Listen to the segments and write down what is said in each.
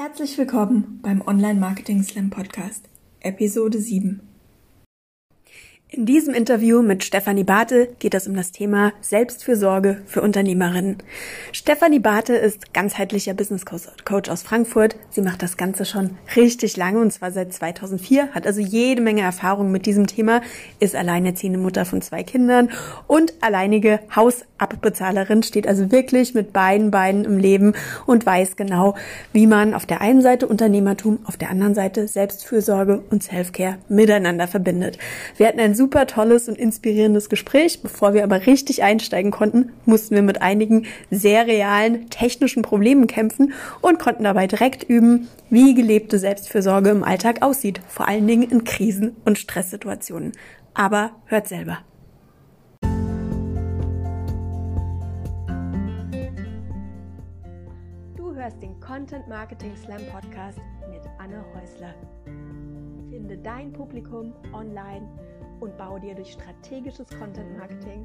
Herzlich willkommen beim Online Marketing Slam Podcast, Episode 7. In diesem Interview mit Stefanie Barthe geht es um das Thema Selbstfürsorge für Unternehmerinnen. Stefanie Barthe ist ganzheitlicher Business Coach aus Frankfurt. Sie macht das Ganze schon richtig lange und zwar seit 2004, hat also jede Menge Erfahrung mit diesem Thema, ist alleinerziehende Mutter von zwei Kindern und alleinige Hausabbezahlerin, steht also wirklich mit beiden Beinen im Leben und weiß genau, wie man auf der einen Seite Unternehmertum, auf der anderen Seite Selbstfürsorge und Selfcare miteinander verbindet. Wir hatten ein super tolles und inspirierendes Gespräch. Bevor wir aber richtig einsteigen konnten, mussten wir mit einigen sehr realen technischen Problemen kämpfen und konnten dabei direkt üben, wie gelebte Selbstfürsorge im Alltag aussieht, vor allen Dingen in Krisen- und Stresssituationen. Aber hört selber. Du hörst den Content Marketing Slam Podcast mit Anne Häusler. Finde dein Publikum online und baue dir durch strategisches Content Marketing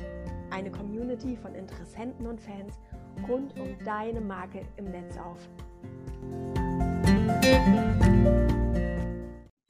eine Community von Interessenten und Fans rund um deine Marke im Netz auf.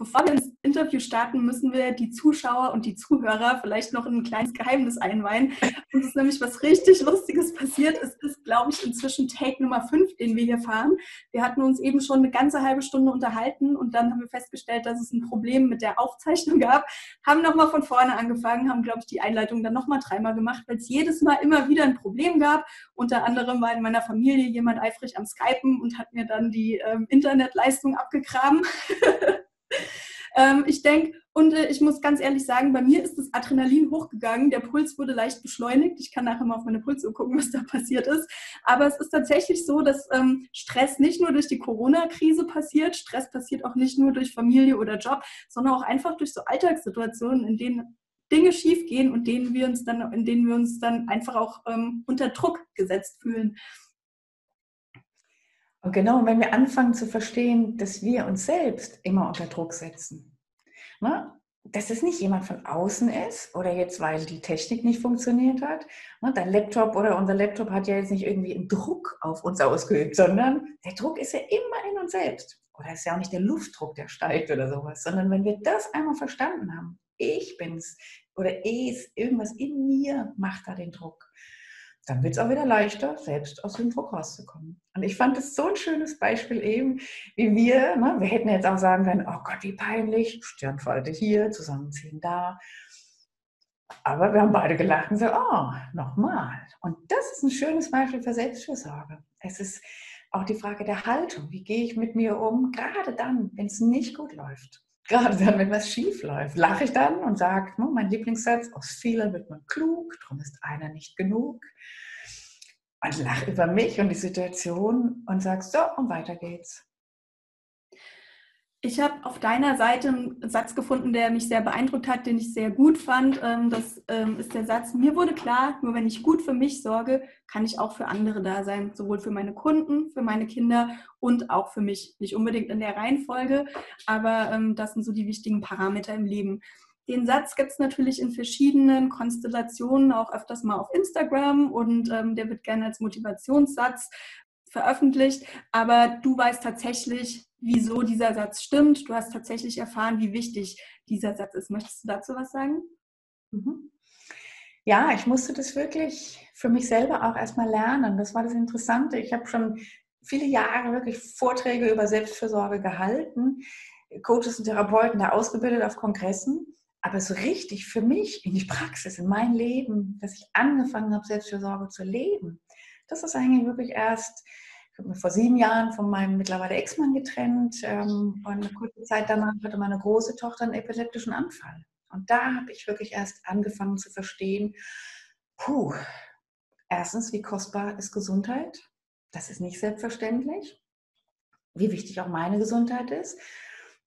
Bevor wir ins Interview starten, müssen wir die Zuschauer und die Zuhörer vielleicht noch in ein kleines Geheimnis einweihen. Uns ist nämlich was richtig Lustiges passiert. Es ist, glaube ich, inzwischen Take Nummer 5, den wir hier fahren. Wir hatten uns eben schon eine ganze halbe Stunde unterhalten und dann haben wir festgestellt, dass es ein Problem mit der Aufzeichnung gab. Haben nochmal von vorne angefangen, haben, glaube ich, die Einleitung dann nochmal dreimal gemacht, weil es jedes Mal immer wieder ein Problem gab. Unter anderem war in meiner Familie jemand eifrig am Skypen und hat mir dann die ähm, Internetleistung abgegraben. Ähm, ich denke, und äh, ich muss ganz ehrlich sagen, bei mir ist das Adrenalin hochgegangen, der Puls wurde leicht beschleunigt. Ich kann nachher mal auf meine Pulsuhr gucken, was da passiert ist. Aber es ist tatsächlich so, dass ähm, Stress nicht nur durch die Corona-Krise passiert, Stress passiert auch nicht nur durch Familie oder Job, sondern auch einfach durch so Alltagssituationen, in denen Dinge schiefgehen und denen wir uns dann, in denen wir uns dann einfach auch ähm, unter Druck gesetzt fühlen. Und genau, wenn wir anfangen zu verstehen, dass wir uns selbst immer unter Druck setzen, ne? dass es nicht jemand von außen ist oder jetzt, weil die Technik nicht funktioniert hat. Ne? Dein Laptop oder unser Laptop hat ja jetzt nicht irgendwie einen Druck auf uns ausgeübt, sondern der Druck ist ja immer in uns selbst. Oder ist ja auch nicht der Luftdruck, der steigt oder sowas, sondern wenn wir das einmal verstanden haben, ich bin's oder es, irgendwas in mir macht da den Druck dann wird es auch wieder leichter, selbst aus dem Druck rauszukommen. Und ich fand es so ein schönes Beispiel eben, wie wir, ne, wir hätten jetzt auch sagen können, oh Gott, wie peinlich, Stirnfalte hier, zusammenziehen da. Aber wir haben beide gelacht und gesagt, oh, nochmal. Und das ist ein schönes Beispiel für Selbstfürsorge. Es ist auch die Frage der Haltung. Wie gehe ich mit mir um, gerade dann, wenn es nicht gut läuft? Gerade dann, wenn was schief läuft, lache ich dann und sage, hm, mein Lieblingssatz, aus vielen wird man klug, darum ist einer nicht genug. Und lache über mich und die Situation und sage, so, und weiter geht's. Ich habe auf deiner Seite einen Satz gefunden, der mich sehr beeindruckt hat, den ich sehr gut fand. Ähm, das ähm, ist der Satz, mir wurde klar, nur wenn ich gut für mich sorge, kann ich auch für andere da sein. Sowohl für meine Kunden, für meine Kinder und auch für mich. Nicht unbedingt in der Reihenfolge, aber ähm, das sind so die wichtigen Parameter im Leben. Den Satz gibt es natürlich in verschiedenen Konstellationen, auch öfters mal auf Instagram und der wird gerne als Motivationssatz veröffentlicht. Aber du weißt tatsächlich, wieso dieser Satz stimmt. Du hast tatsächlich erfahren, wie wichtig dieser Satz ist. Möchtest du dazu was sagen? Mhm. Ja, ich musste das wirklich für mich selber auch erstmal lernen. Das war das Interessante. Ich habe schon viele Jahre wirklich Vorträge über Selbstfürsorge gehalten, Coaches und Therapeuten da ausgebildet auf Kongressen. Aber so richtig für mich in die Praxis, in mein Leben, dass ich angefangen habe, Selbstfürsorge zu leben, das ist eigentlich wirklich erst ich habe mich vor sieben Jahren von meinem mittlerweile Ex-Mann getrennt ähm, und eine kurze Zeit danach hatte meine große Tochter einen epileptischen Anfall. Und da habe ich wirklich erst angefangen zu verstehen, puh, erstens, wie kostbar ist Gesundheit? Das ist nicht selbstverständlich. Wie wichtig auch meine Gesundheit ist.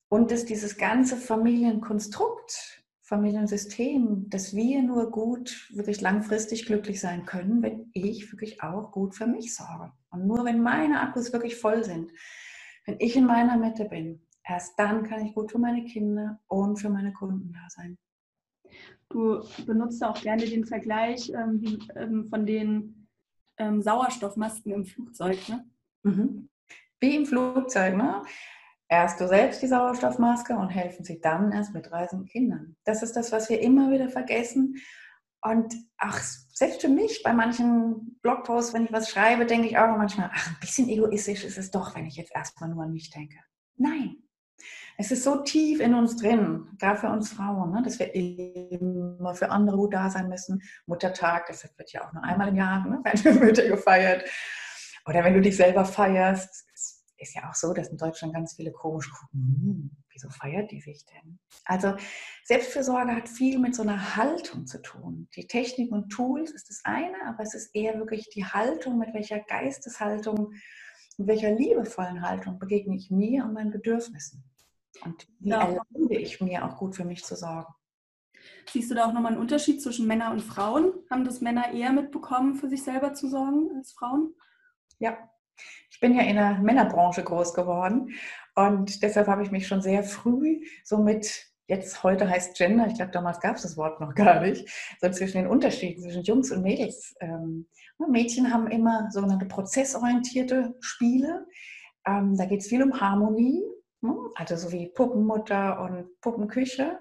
Und dass dieses ganze Familienkonstrukt Familiensystem, dass wir nur gut, wirklich langfristig glücklich sein können, wenn ich wirklich auch gut für mich sorge. Und nur wenn meine Akkus wirklich voll sind, wenn ich in meiner Mitte bin, erst dann kann ich gut für meine Kinder und für meine Kunden da sein. Du benutzt auch gerne den Vergleich ähm, wie, ähm, von den ähm, Sauerstoffmasken im Flugzeug, ne? Mhm. Wie im Flugzeug, ne? Erst du selbst die Sauerstoffmaske und helfen sie dann erst mit reisenden Kindern. Das ist das, was wir immer wieder vergessen. Und ach, selbst für mich, bei manchen Blogposts, wenn ich was schreibe, denke ich auch manchmal, ach, ein bisschen egoistisch ist es doch, wenn ich jetzt erstmal nur an mich denke. Nein, es ist so tief in uns drin, gerade für uns Frauen, ne, dass wir immer für andere gut da sein müssen. Muttertag, das wird ja auch nur einmal im Jahr, ne, werden Mütter gefeiert. Oder wenn du dich selber feierst, ist ja auch so, dass in Deutschland ganz viele komisch gucken, hm, wieso feiert die sich denn? Also Selbstfürsorge hat viel mit so einer Haltung zu tun. Die Technik und Tools ist das eine, aber es ist eher wirklich die Haltung, mit welcher Geisteshaltung, mit welcher liebevollen Haltung begegne ich mir und meinen Bedürfnissen. Und wie ja. erlaube ich mir auch gut für mich zu sorgen. Siehst du da auch nochmal einen Unterschied zwischen Männern und Frauen? Haben das Männer eher mitbekommen, für sich selber zu sorgen als Frauen? Ja, ich bin ja in der Männerbranche groß geworden und deshalb habe ich mich schon sehr früh so mit, jetzt heute heißt Gender, ich glaube damals gab es das Wort noch gar nicht, so zwischen den Unterschieden zwischen Jungs und Mädels. Ähm, Mädchen haben immer sogenannte prozessorientierte Spiele. Ähm, da geht es viel um Harmonie Ne? Also so wie Puppenmutter und Puppenküche.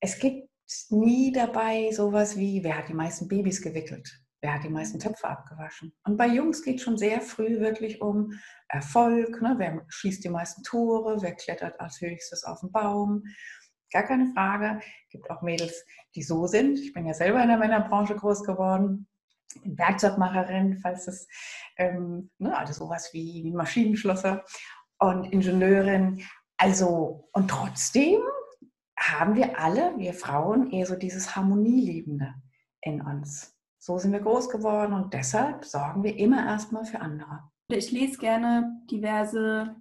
Es gibt nie dabei sowas wie, wer hat die meisten Babys gewickelt? Wer hat die meisten Töpfe abgewaschen? Und bei Jungs geht schon sehr früh wirklich um Erfolg. Ne? Wer schießt die meisten Tore? Wer klettert als höchstes auf den Baum? Gar keine Frage. Es gibt auch Mädels, die so sind. Ich bin ja selber in der Männerbranche groß geworden. Werkzeugmacherin, falls es, ähm, ne, also sowas wie Maschinenschlosser und Ingenieurin. Also, und trotzdem haben wir alle, wir Frauen, eher so dieses Harmonieliebende in uns. So sind wir groß geworden und deshalb sorgen wir immer erstmal für andere. Ich lese gerne diverse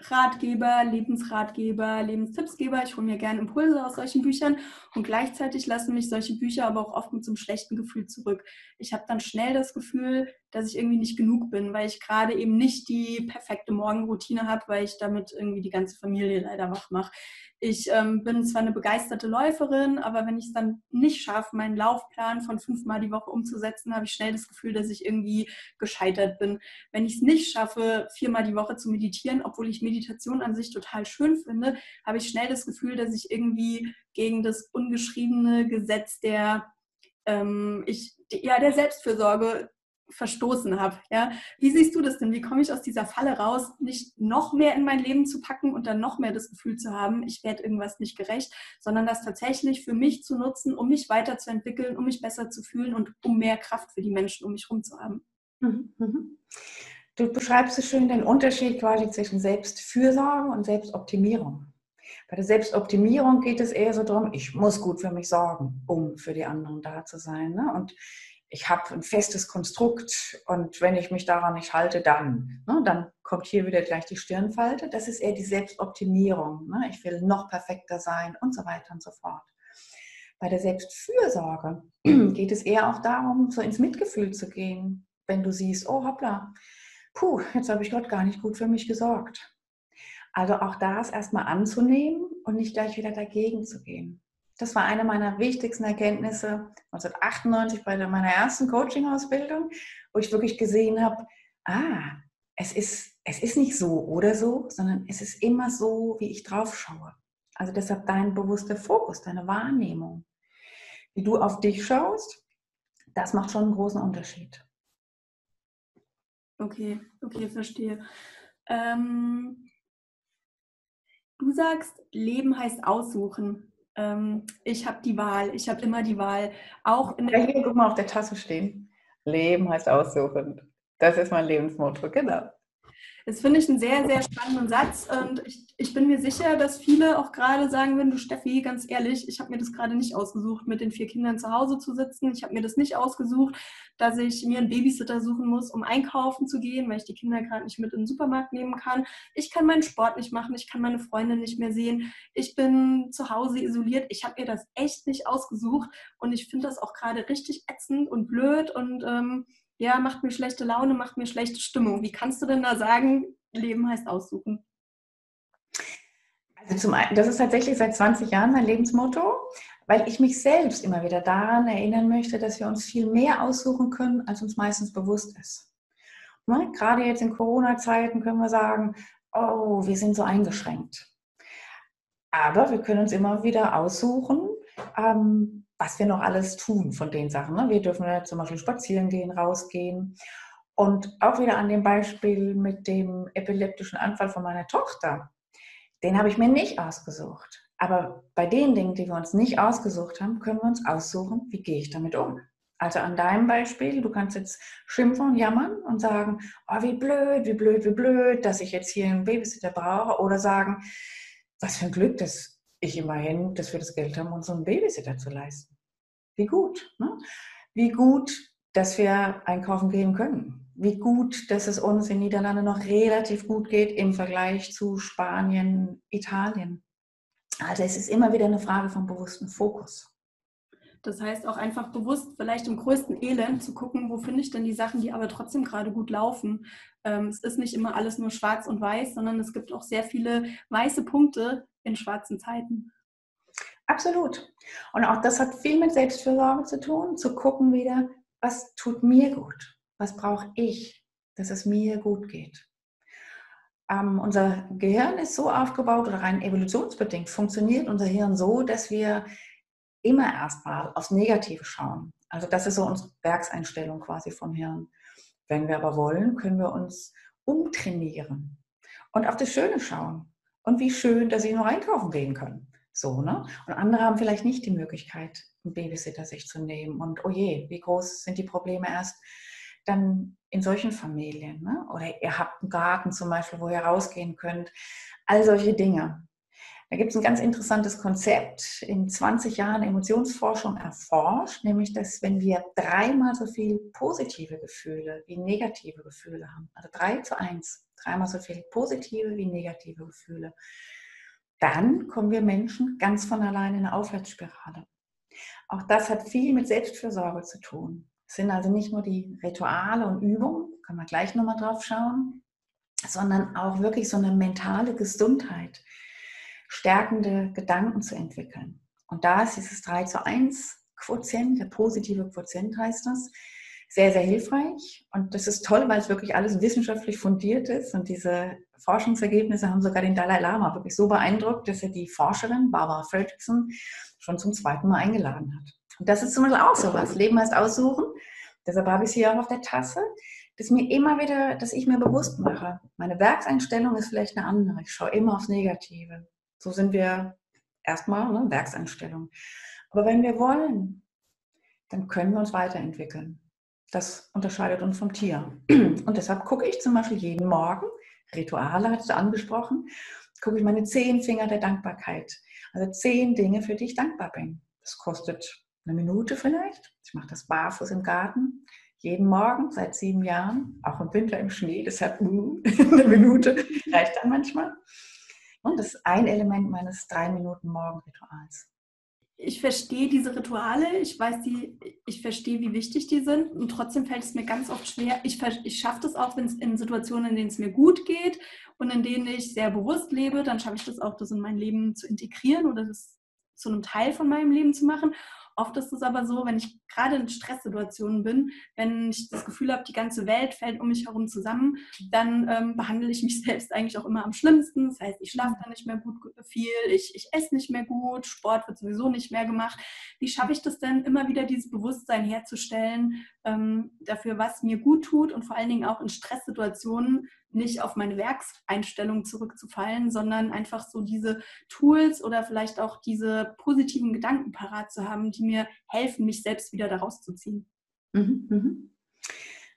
Ratgeber, Lebensratgeber, Lebenstippsgeber. Ich hole mir gerne Impulse aus solchen Büchern und gleichzeitig lassen mich solche Bücher aber auch oft mit so einem schlechten Gefühl zurück. Ich habe dann schnell das Gefühl, dass ich irgendwie nicht genug bin, weil ich gerade eben nicht die perfekte Morgenroutine habe, weil ich damit irgendwie die ganze Familie leider wach mache. Ich ähm, bin zwar eine begeisterte Läuferin, aber wenn ich es dann nicht schaffe, meinen Laufplan von fünfmal die Woche umzusetzen, habe ich schnell das Gefühl, dass ich irgendwie gescheitert bin. Wenn ich es nicht schaffe, viermal die Woche zu meditieren, obwohl ich Meditation an sich total schön finde, habe ich schnell das Gefühl, dass ich irgendwie gegen das ungeschriebene Gesetz der ähm, ich, ja, der Selbstfürsorge verstoßen habe. Ja? Wie siehst du das denn? Wie komme ich aus dieser Falle raus, nicht noch mehr in mein Leben zu packen und dann noch mehr das Gefühl zu haben, ich werde irgendwas nicht gerecht, sondern das tatsächlich für mich zu nutzen, um mich weiterzuentwickeln, um mich besser zu fühlen und um mehr Kraft für die Menschen um mich herum zu haben. Mhm, mhm. Du beschreibst so schön den Unterschied quasi zwischen Selbstfürsorge und Selbstoptimierung. Bei der Selbstoptimierung geht es eher so darum, ich muss gut für mich sorgen, um für die anderen da zu sein. Ne? Und ich habe ein festes Konstrukt und wenn ich mich daran nicht halte, dann, ne, dann kommt hier wieder gleich die Stirnfalte. Das ist eher die Selbstoptimierung. Ne? Ich will noch perfekter sein und so weiter und so fort. Bei der Selbstfürsorge geht es eher auch darum, so ins Mitgefühl zu gehen, wenn du siehst, oh hoppla, puh, jetzt habe ich Gott gar nicht gut für mich gesorgt. Also auch das erstmal anzunehmen und nicht gleich wieder dagegen zu gehen. Das war eine meiner wichtigsten Erkenntnisse 1998 bei meiner ersten Coaching-Ausbildung, wo ich wirklich gesehen habe, ah, es ist, es ist nicht so oder so, sondern es ist immer so, wie ich drauf schaue. Also deshalb dein bewusster Fokus, deine Wahrnehmung, wie du auf dich schaust, das macht schon einen großen Unterschied. Okay, okay, verstehe. Ähm, du sagst, Leben heißt aussuchen ähm, ich habe die Wahl, ich habe immer die Wahl. Auch in ja, hier, guck mal auf der Tasse stehen. Leben heißt aussuchen. Das ist mein Lebensmotto, genau. Das finde ich einen sehr, sehr spannenden Satz und ich, ich bin mir sicher, dass viele auch gerade sagen würden, du Steffi, ganz ehrlich, ich habe mir das gerade nicht ausgesucht, mit den vier Kindern zu Hause zu sitzen. Ich habe mir das nicht ausgesucht, dass ich mir einen Babysitter suchen muss, um einkaufen zu gehen, weil ich die Kinder gerade nicht mit in den Supermarkt nehmen kann. Ich kann meinen Sport nicht machen, ich kann meine Freunde nicht mehr sehen. Ich bin zu Hause isoliert. Ich habe mir das echt nicht ausgesucht und ich finde das auch gerade richtig ätzend und blöd und ähm, ja, macht mir schlechte Laune, macht mir schlechte Stimmung. Wie kannst du denn da sagen, Leben heißt aussuchen? Also zum einen, das ist tatsächlich seit 20 Jahren mein Lebensmotto, weil ich mich selbst immer wieder daran erinnern möchte, dass wir uns viel mehr aussuchen können, als uns meistens bewusst ist. ne, gerade jetzt in Corona-Zeiten können wir sagen, oh, wir sind so eingeschränkt. Aber wir können uns immer wieder aussuchen, ähm, was wir noch alles tun von den Sachen. Ne? Wir dürfen ja zum Beispiel spazieren gehen, rausgehen. Und auch wieder an dem Beispiel mit dem epileptischen Anfall von meiner Tochter. Den habe ich mir nicht ausgesucht. Aber bei den Dingen, die wir uns nicht ausgesucht haben, können wir uns aussuchen, wie gehe ich damit um. Also an deinem Beispiel, du kannst jetzt schimpfen und jammern und sagen, oh, wie blöd, wie blöd, wie blöd, dass ich jetzt hier einen Babysitter brauche. Oder sagen, was für ein Glück, dass ich immerhin, dass wir das Geld haben, uns einen Babysitter zu leisten. Wie gut. Ne? Wie gut, dass wir einkaufen gehen können. Wie gut, dass es uns in Niederlande noch relativ gut geht im Vergleich zu Spanien, Italien. Also es ist immer wieder eine Frage vom bewussten Fokus. Das heißt auch einfach bewusst, vielleicht im größten Elend zu gucken, wo finde ich denn die Sachen, die aber trotzdem gerade gut laufen. Ähm, es ist nicht immer alles nur schwarz und weiß, sondern es gibt auch sehr viele weiße Punkte in schwarzen Zeiten. Absolut. Und auch das hat viel mit Selbstfürsorge zu tun, zu gucken wieder, was tut mir gut, was brauche ich, dass es mir gut geht. Ähm, unser Gehirn ist so aufgebaut oder rein evolutionsbedingt funktioniert unser Hirn so, dass wir immer erstmal aufs Negative schauen. Also das ist so unsere Werkseinstellung quasi vom Hirn. Wenn wir aber wollen, können wir uns umtrainieren und auf das Schöne schauen. Und wie schön, dass sie nur einkaufen gehen können. So, ne? Und andere haben vielleicht nicht die Möglichkeit, einen Babysitter sich zu nehmen. Und oh je, wie groß sind die Probleme erst dann in solchen Familien? Ne? Oder ihr habt einen Garten zum Beispiel, wo ihr rausgehen könnt. All solche Dinge. Da gibt es ein ganz interessantes Konzept, in 20 Jahren Emotionsforschung erforscht, nämlich dass wenn wir dreimal so viel positive Gefühle wie negative Gefühle haben, also drei zu eins, dreimal so viel positive wie negative Gefühle, dann kommen wir Menschen ganz von alleine in eine Aufwärtsspirale. Auch das hat viel mit Selbstfürsorge zu tun. Es sind also nicht nur die Rituale und Übungen, können wir gleich nochmal drauf schauen, sondern auch wirklich so eine mentale Gesundheit stärkende Gedanken zu entwickeln. Und da ist dieses 3 zu 1 Quotient, der positive Quotient heißt das, sehr, sehr hilfreich. Und das ist toll, weil es wirklich alles wissenschaftlich fundiert ist. Und diese Forschungsergebnisse haben sogar den Dalai Lama wirklich so beeindruckt, dass er die Forscherin Barbara Fredrickson schon zum zweiten Mal eingeladen hat. Und das ist zum Beispiel auch so was. Leben heißt aussuchen. Deshalb habe ich es hier auch auf der Tasse, dass mir immer wieder, dass ich mir bewusst mache, meine Werkseinstellung ist vielleicht eine andere. Ich schaue immer aufs Negative. So sind wir erstmal, ne, Werkseinstellung. Aber wenn wir wollen, dann können wir uns weiterentwickeln. Das unterscheidet uns vom Tier. Und deshalb gucke ich zum Beispiel jeden Morgen, Rituale hast du angesprochen, gucke ich meine zehn Finger der Dankbarkeit. Also zehn Dinge, für die ich dankbar bin. Das kostet eine Minute vielleicht. Ich mache das barfuß im Garten. Jeden Morgen seit sieben Jahren, auch im Winter im Schnee, deshalb eine Minute reicht dann manchmal. Und das ist ein Element meines drei Minuten Morgenrituals. Ich verstehe diese Rituale, ich weiß die, ich verstehe, wie wichtig die sind und trotzdem fällt es mir ganz oft schwer. Ich, ich schaffe das auch, wenn es in Situationen, in denen es mir gut geht und in denen ich sehr bewusst lebe, dann schaffe ich das auch, das in mein Leben zu integrieren oder das zu einem Teil von meinem Leben zu machen. Oft ist es aber so, wenn ich gerade in Stresssituationen bin, wenn ich das Gefühl habe, die ganze Welt fällt um mich herum zusammen, dann ähm, behandle ich mich selbst eigentlich auch immer am schlimmsten. Das heißt, ich schlafe dann nicht mehr gut viel, ich, ich esse nicht mehr gut, Sport wird sowieso nicht mehr gemacht. Wie schaffe ich das denn, immer wieder dieses Bewusstsein herzustellen ähm, dafür, was mir gut tut und vor allen Dingen auch in Stresssituationen nicht auf meine Werkseinstellung zurückzufallen, sondern einfach so diese Tools oder vielleicht auch diese positiven Gedanken parat zu haben, die mir helfen, mich selbst wieder daraus zu ziehen. Mhm, mhm.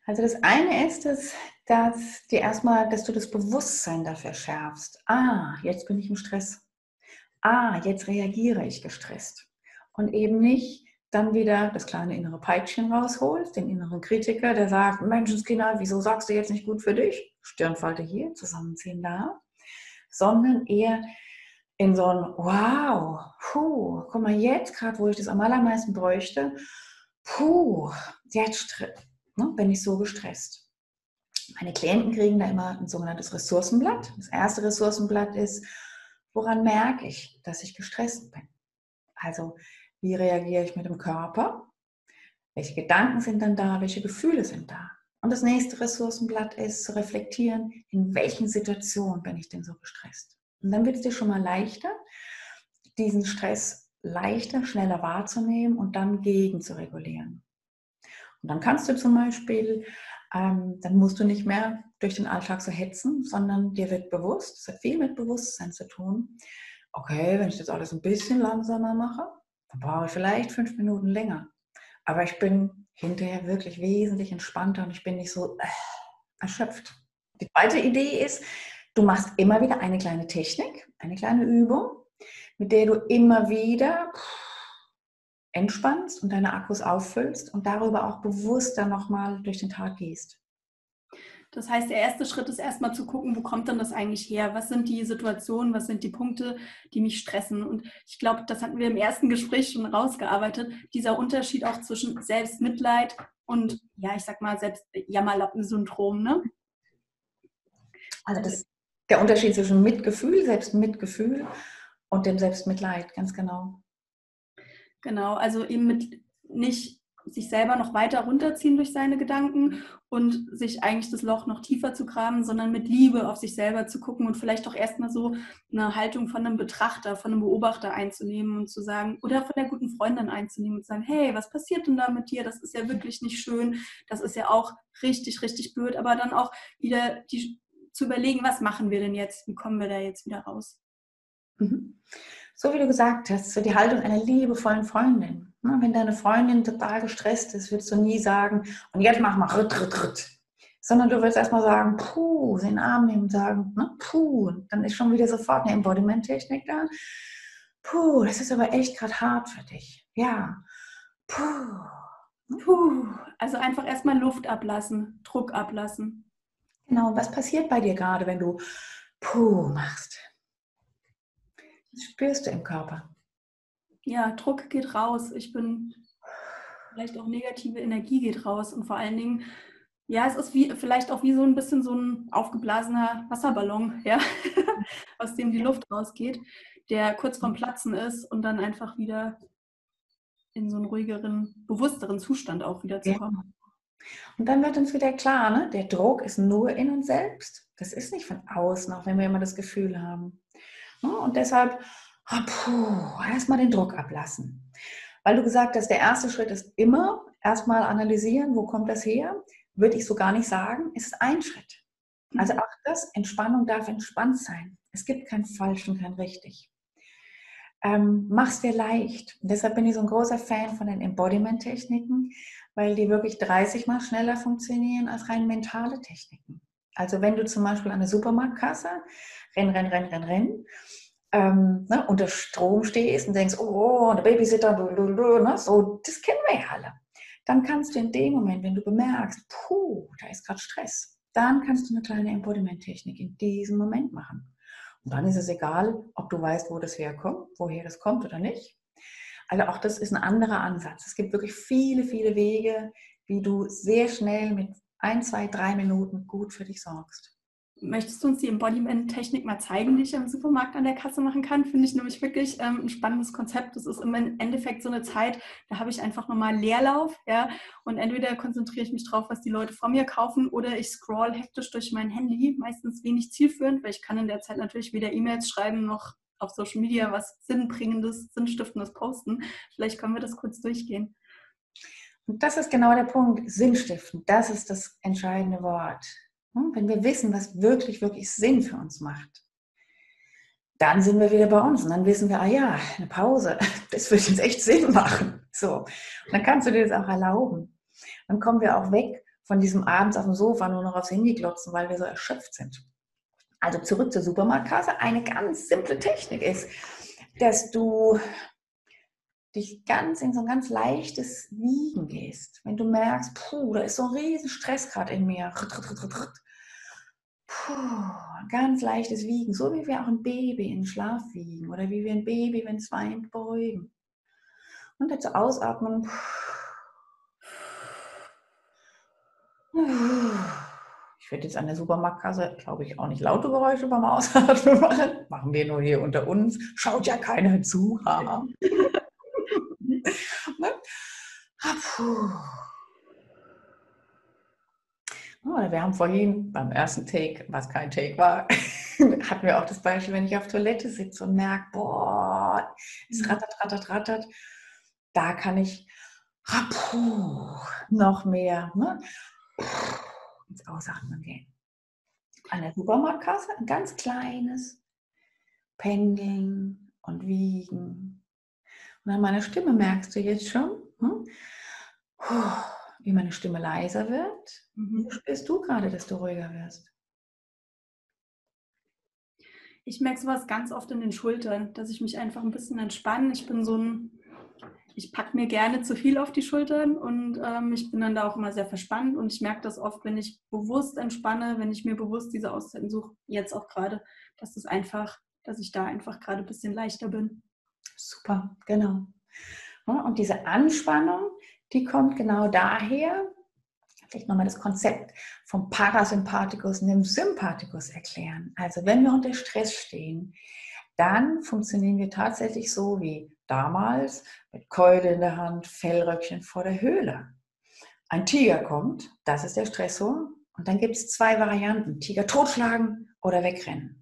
Also das eine ist es, dass dir erstmal, dass du das Bewusstsein dafür schärfst. Ah, jetzt bin ich im Stress. Ah, jetzt reagiere ich gestresst. Und eben nicht, dann wieder das kleine innere Peitschen rausholst, den inneren Kritiker, der sagt, Menschenskinder, wieso sagst du jetzt nicht gut für dich? Stirnfalte hier, zusammenziehen da. Sondern eher in so ein Wow, puh, guck mal, jetzt gerade, wo ich das am allermeisten bräuchte, puh, jetzt ne, bin ich so gestresst. Meine Klienten kriegen da immer ein sogenanntes Ressourcenblatt. Das erste Ressourcenblatt ist, woran merke ich, dass ich gestresst bin? Also wie reagiere ich mit dem Körper? Welche Gedanken sind dann da? Welche Gefühle sind da? Und das nächste Ressourcenblatt ist zu reflektieren, in welchen Situationen bin ich denn so gestresst. Und dann wird es dir schon mal leichter, diesen Stress leichter, schneller wahrzunehmen und dann gegen zu regulieren. Und dann kannst du zum Beispiel, ähm, dann musst du nicht mehr durch den Alltag so hetzen, sondern dir wird bewusst, es hat viel mit Bewusstsein zu tun, okay, wenn ich das alles ein bisschen langsamer mache, dann brauche ich vielleicht fünf Minuten länger. Aber ich bin hinterher wirklich wesentlich entspannter und ich bin nicht so äh, erschöpft. Die zweite Idee ist, du machst immer wieder eine kleine Technik, eine kleine Übung, mit der du immer wieder entspannst und deine Akkus auffüllst und darüber auch bewusster nochmal durch den Tag gehst. Das heißt, der erste Schritt ist erstmal zu gucken, wo kommt denn das eigentlich her? Was sind die Situationen, was sind die Punkte, die mich stressen? Und ich glaube, das hatten wir im ersten Gespräch schon rausgearbeitet, dieser Unterschied auch zwischen Selbstmitleid und, ja, ich sag mal, Selbstjammerlappen-Syndrom. Ne? Also das, der Unterschied zwischen Mitgefühl, Selbstmitgefühl und dem Selbstmitleid, ganz genau. Genau, also eben mit nicht sich selber noch weiter runterziehen durch seine Gedanken und sich eigentlich das Loch noch tiefer zu graben, sondern mit Liebe auf sich selber zu gucken und vielleicht auch erstmal so eine Haltung von einem Betrachter, von einem Beobachter einzunehmen und zu sagen, oder von der guten Freundin einzunehmen und zu sagen, hey, was passiert denn da mit dir? Das ist ja wirklich nicht schön, das ist ja auch richtig, richtig blöd, aber dann auch wieder die, zu überlegen, was machen wir denn jetzt? Wie kommen wir da jetzt wieder raus? Mhm. So wie du gesagt hast, so die Haltung einer liebevollen Freundin wenn deine Freundin total gestresst ist, würdest du nie sagen, und jetzt mach mal ritt, ritt, ritt. Sondern du würdest erstmal sagen, puh, den Arm nehmen und sagen, ne, puh, dann ist schon wieder sofort eine Embodiment-Technik da. Puh, das ist aber echt gerade hart für dich. Ja, puh. Puh, also einfach erstmal Luft ablassen, Druck ablassen. Genau, was passiert bei dir gerade, wenn du puh machst? Das spürst du im Körper ja, Druck geht raus. Ich bin vielleicht auch negative Energie geht raus und vor allen Dingen, ja, es ist wie vielleicht auch wie so ein bisschen so ein aufgeblasener Wasserballon, ja, aus dem die Luft rausgeht, der kurz vorm Platzen ist und dann einfach wieder in so einen ruhigeren, bewussteren Zustand auch wieder zu kommen. Ja. Und dann wird uns wieder klar, ne? der Druck ist nur in uns selbst. Das ist nicht von außen, auch wenn wir immer das Gefühl haben. Und deshalb oh, puh, erstmal den Druck ablassen. Weil du gesagt hast, der erste Schritt ist immer erstmal analysieren, wo kommt das her? Würde ich so gar nicht sagen, ist ein Schritt. Also auch das, Entspannung darf entspannt sein. Es gibt kein falsch und kein richtig. Ähm, mach's dir leicht. Und deshalb bin ich so ein großer Fan von den Embodiment-Techniken, weil die wirklich 30 mal schneller funktionieren als rein mentale Techniken. Also wenn du zum Beispiel an der Supermarktkasse renn, renn, renn, renn, renn ähm, ne, unter Strom stehst und denkst, oh, der Babysitter, ne, so, das kennen wir ja alle. Dann kannst du in dem Moment, wenn du bemerkst, puh, da ist gerade Stress, dann kannst du eine kleine Embodiment-Technik in diesem Moment machen. Und dann ist es egal, ob du weißt, wo das herkommt, woher das kommt oder nicht. Also auch das ist ein anderer Ansatz. Es gibt wirklich viele, viele Wege, wie du sehr schnell mit ein, zwei, drei Minuten gut für dich sorgst. Möchtest du uns die Embodiment-Technik mal zeigen, die ich im Supermarkt an der Kasse machen kann? Finde ich nämlich wirklich ähm, ein spannendes Konzept. Das ist im Endeffekt so eine Zeit, da habe ich einfach nochmal Leerlauf, ja, und entweder konzentriere ich mich drauf, was die Leute von mir kaufen, oder ich scroll hektisch durch mein Handy, meistens wenig zielführend, weil ich kann in der Zeit natürlich weder E-Mails schreiben noch auf Social Media was Sinnbringendes, Sinnstiftendes posten. Vielleicht können wir das kurz durchgehen. Und das ist genau der Punkt, Sinnstiften. Das ist das entscheidende Wort. Hm, wenn wir wissen, was wirklich, wirklich Sinn für uns macht, dann sind wir wieder bei uns und dann wissen wir, ah ja, eine Pause, das wird jetzt echt Sinn machen. So, und dann kannst du dir das auch erlauben. Dann kommen wir auch weg von diesem abends auf dem Sofa nur noch aufs Handy glotzen, weil wir so erschöpft sind. Also zurück zur Supermarktkasse. Eine ganz simple Technik ist, dass du dich ganz in so ein ganz leichtes Wiegen gehst. Wenn du merkst, puh, da ist so ein riesen Stress gerade in mir. Puh, ganz leichtes Wiegen, so wie wir auch ein Baby in Schlaf wiegen oder wie wir ein Baby, wenn es weint, beugen. Und dazu ausatmen. Ich werde jetzt an der Supermarktkasse, glaube ich, auch nicht laute Geräusche beim Ausatmen machen. Machen wir nur hier unter uns. Schaut ja keiner zu. wir haben vorhin beim ersten Take, was kein Take war, hatten wir auch das Beispiel, wenn ich auf Toilette sitze und merke, boah, es mhm. rattert, rattert, rattert, da kann ich noch mehr ne? ins Ausatmen gehen. An der Supermarktkasse ein ganz kleines Pendeln und Wiegen. Und an meiner Stimme merkst du jetzt schon, hm? Wie meine Stimme leiser wird. Mhm. Spürst du gerade, dass du ruhiger wirst? Ich merke sowas ganz oft in den Schultern, dass ich mich einfach ein bisschen entspanne. Ich bin so ein, ich packe mir gerne zu viel auf die Schultern und ähm, ich bin dann da auch immer sehr verspannt und ich merke das oft, wenn ich bewusst entspanne, wenn ich mir bewusst diese Auszeiten suche, jetzt auch gerade, dass das einfach, dass ich da einfach gerade ein bisschen leichter bin. Super, genau. Und diese Anspannung, die kommt genau daher, vielleicht nochmal das Konzept vom Parasympathikus und dem Sympathikus erklären. Also wenn wir unter Stress stehen, dann funktionieren wir tatsächlich so wie damals mit Keule in der Hand, Fellröckchen vor der Höhle. Ein Tiger kommt, das ist der Stressor, und dann gibt es zwei Varianten, Tiger totschlagen oder wegrennen.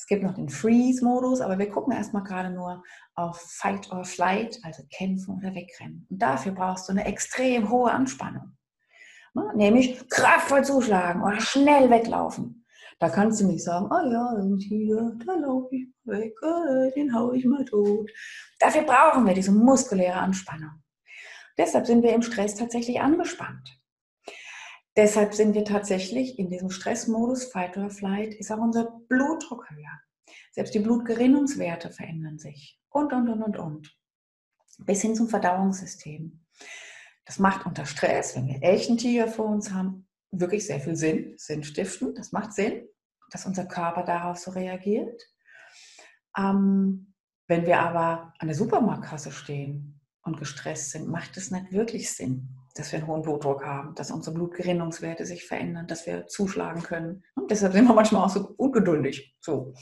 Es gibt noch den Freeze-Modus, aber wir gucken erstmal gerade nur auf Fight or Flight, also kämpfen oder wegrennen. Und dafür brauchst du eine extrem hohe Anspannung. Ne? Nämlich kraftvoll zuschlagen oder schnell weglaufen. Da kannst du nicht sagen, oh ja, ein Tiger, da laufe ich weg, oh, den haue ich mal tot. Dafür brauchen wir diese muskuläre Anspannung. Deshalb sind wir im Stress tatsächlich angespannt. Deshalb sind wir tatsächlich in diesem Stressmodus, Fight or Flight, ist auch unser Blutdruck höher. Selbst die Blutgerinnungswerte verändern sich. Und, und, und, und, und. Bis hin zum Verdauungssystem. Das macht unter Stress, wenn wir echten Tiger vor uns haben, wirklich sehr viel Sinn, Sinnstiften. Das macht Sinn, dass unser Körper darauf so reagiert. Ähm, wenn wir aber an der Supermarktkasse stehen und gestresst sind, macht es nicht wirklich Sinn dass wir einen hohen Blutdruck haben, dass unsere Blutgerinnungswerte sich verändern, dass wir zuschlagen können. Und deshalb sind wir manchmal auch so ungeduldig. So.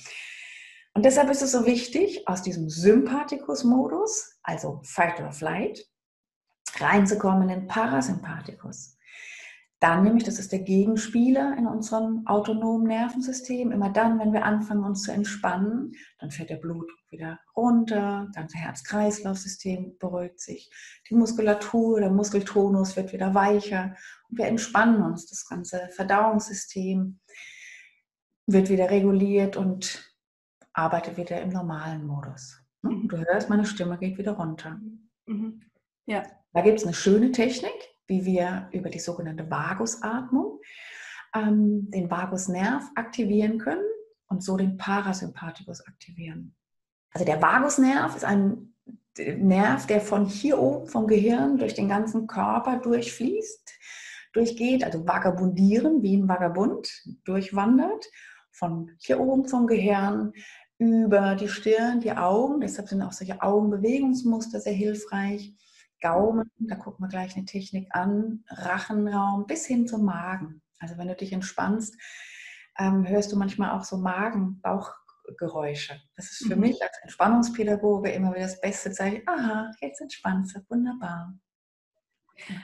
Und deshalb ist es so wichtig, aus diesem Sympathikus-Modus, also Fight or Flight, reinzukommen in Parasympathikus. Dann nämlich, das ist der Gegenspieler in unserem autonomen Nervensystem. Immer dann, wenn wir anfangen, uns zu entspannen, dann fährt der Blutdruck wieder runter, das ganze Herz-Kreislauf-System beruhigt sich, die Muskulatur, der Muskeltonus wird wieder weicher und wir entspannen uns. Das ganze Verdauungssystem wird wieder reguliert und arbeitet wieder im normalen Modus. Mhm. Du hörst, meine Stimme geht wieder runter. Mhm. Ja. Da gibt es eine schöne Technik, wie wir über die sogenannte Vagusatmung ähm, den Vagusnerv aktivieren können und so den Parasympathikus aktivieren. Also der Vagusnerv ist ein Nerv, der von hier oben vom Gehirn durch den ganzen Körper durchfließt, durchgeht, also vagabundieren, wie ein Vagabund, durchwandert, von hier oben vom Gehirn über die Stirn, die Augen, deshalb sind auch solche Augenbewegungsmuster sehr hilfreich, Gaumen, da gucken wir gleich eine Technik an, Rachenraum bis hin zum Magen. Also wenn du dich entspannst, ähm, hörst du manchmal auch so Magen, Bauchgeräusche. Das ist für mhm. mich als Entspannungspädagoge immer wieder das Beste Zeichen. Aha, jetzt entspannst du, wunderbar.